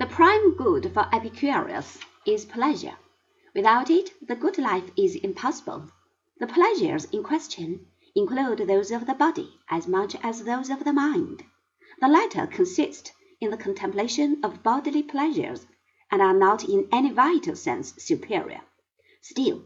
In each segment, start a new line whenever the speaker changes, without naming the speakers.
The prime good for Epicurus is pleasure. Without it, the good life is impossible. The pleasures in question include those of the body as much as those of the mind. The latter consist in the contemplation of bodily pleasures, and are not in any vital sense superior. Still,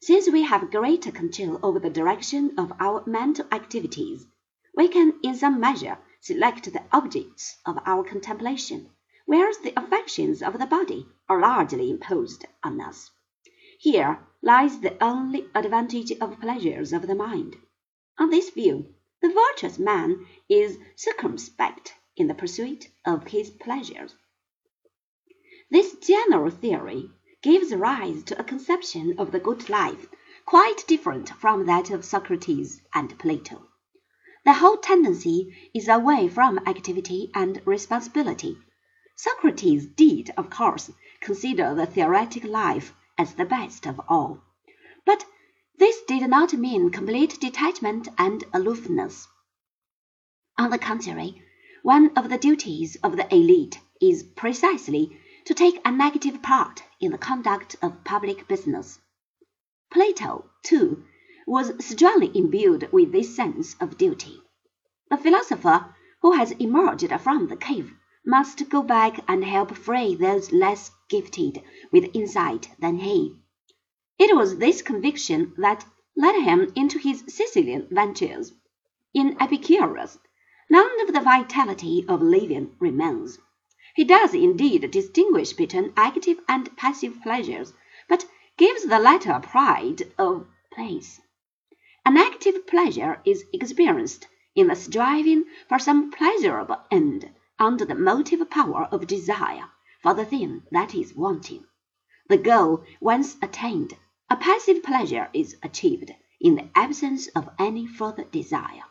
since we have greater control over the direction of our mental activities, we can in some measure select the objects of our contemplation whereas the affections of the body are largely imposed on us. Here lies the only advantage of pleasures of the mind. On this view, the virtuous man is circumspect in the pursuit of his pleasures. This general theory gives rise to a conception of the good life quite different from that of Socrates and Plato. The whole tendency is away from activity and responsibility Socrates did, of course, consider the theoretic life as the best of all, but this did not mean complete detachment and aloofness. On the contrary, one of the duties of the elite is precisely to take an active part in the conduct of public business. Plato, too, was strongly imbued with this sense of duty. The philosopher who has emerged from the cave must go back and help free those less gifted with insight than he. It was this conviction that led him into his Sicilian ventures. In Epicurus, none of the vitality of living remains. He does indeed distinguish between active and passive pleasures, but gives the latter pride of place. An active pleasure is experienced in the striving for some pleasurable end under the motive power of desire for the thing that is wanting. The goal once attained, a passive pleasure is achieved in the absence of any further desire.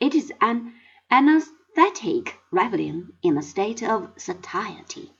It is an anesthetic reveling in a state of satiety.